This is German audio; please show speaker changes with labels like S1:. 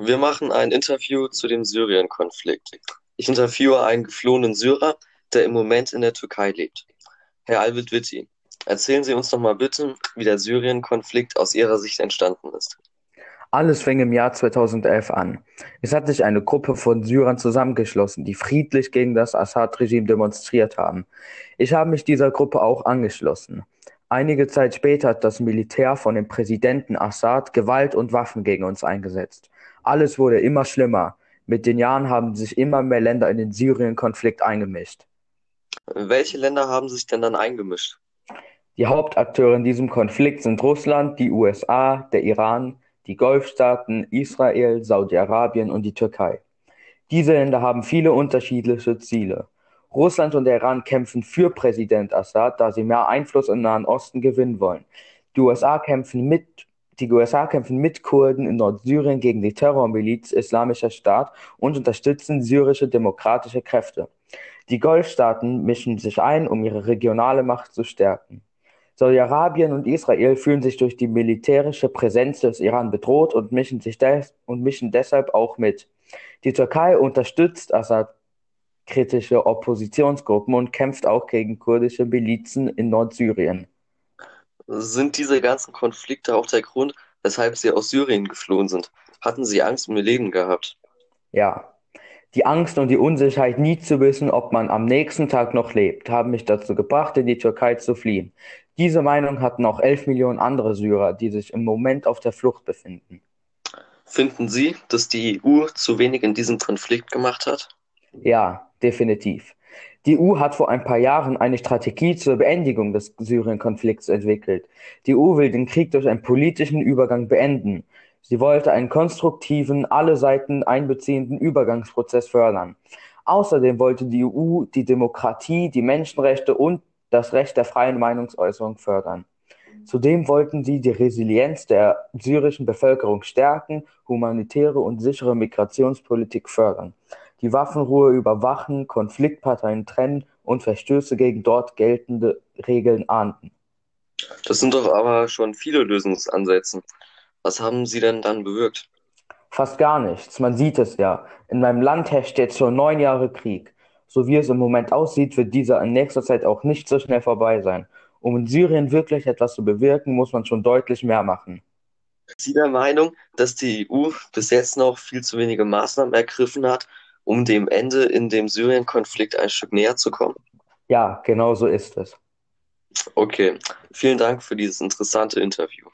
S1: Wir machen ein Interview zu dem Syrien-Konflikt. Ich interviewe einen geflohenen Syrer, der im Moment in der Türkei lebt. Herr Alvid-Witti, erzählen Sie uns doch mal bitte, wie der Syrien-Konflikt aus Ihrer Sicht entstanden ist.
S2: Alles fing im Jahr 2011 an. Es hat sich eine Gruppe von Syrern zusammengeschlossen, die friedlich gegen das Assad-Regime demonstriert haben. Ich habe mich dieser Gruppe auch angeschlossen. Einige Zeit später hat das Militär von dem Präsidenten Assad Gewalt und Waffen gegen uns eingesetzt. Alles wurde immer schlimmer. Mit den Jahren haben sich immer mehr Länder in den Syrien-Konflikt eingemischt.
S1: Welche Länder haben sich denn dann eingemischt?
S2: Die Hauptakteure in diesem Konflikt sind Russland, die USA, der Iran, die Golfstaaten, Israel, Saudi-Arabien und die Türkei. Diese Länder haben viele unterschiedliche Ziele. Russland und der Iran kämpfen für Präsident Assad, da sie mehr Einfluss im Nahen Osten gewinnen wollen. Die USA kämpfen mit die USA kämpfen mit Kurden in Nordsyrien gegen die Terrormiliz Islamischer Staat und unterstützen syrische demokratische Kräfte. Die Golfstaaten mischen sich ein, um ihre regionale Macht zu stärken. Saudi-Arabien und Israel fühlen sich durch die militärische Präsenz des Iran bedroht und mischen, sich des und mischen deshalb auch mit. Die Türkei unterstützt Assad kritische Oppositionsgruppen und kämpft auch gegen kurdische Milizen in Nordsyrien.
S1: Sind diese ganzen Konflikte auch der Grund, weshalb Sie aus Syrien geflohen sind? Hatten Sie Angst um Ihr Leben gehabt?
S2: Ja. Die Angst und die Unsicherheit, nie zu wissen, ob man am nächsten Tag noch lebt, haben mich dazu gebracht, in die Türkei zu fliehen. Diese Meinung hatten auch elf Millionen andere Syrer, die sich im Moment auf der Flucht befinden.
S1: Finden Sie, dass die EU zu wenig in diesem Konflikt gemacht hat?
S2: Ja, definitiv. Die EU hat vor ein paar Jahren eine Strategie zur Beendigung des Syrien-Konflikts entwickelt. Die EU will den Krieg durch einen politischen Übergang beenden. Sie wollte einen konstruktiven, alle Seiten einbeziehenden Übergangsprozess fördern. Außerdem wollte die EU die Demokratie, die Menschenrechte und das Recht der freien Meinungsäußerung fördern. Zudem wollten sie die Resilienz der syrischen Bevölkerung stärken, humanitäre und sichere Migrationspolitik fördern die Waffenruhe überwachen, Konfliktparteien trennen und Verstöße gegen dort geltende Regeln ahnden.
S1: Das sind doch aber schon viele Lösungsansätze. Was haben Sie denn dann bewirkt?
S2: Fast gar nichts. Man sieht es ja. In meinem Land herrscht jetzt schon neun Jahre Krieg. So wie es im Moment aussieht, wird dieser in nächster Zeit auch nicht so schnell vorbei sein. Um in Syrien wirklich etwas zu bewirken, muss man schon deutlich mehr machen.
S1: Sind Sie der Meinung, dass die EU bis jetzt noch viel zu wenige Maßnahmen ergriffen hat, um dem Ende in dem Syrien-Konflikt ein Stück näher zu kommen?
S2: Ja, genau so ist es.
S1: Okay, vielen Dank für dieses interessante Interview.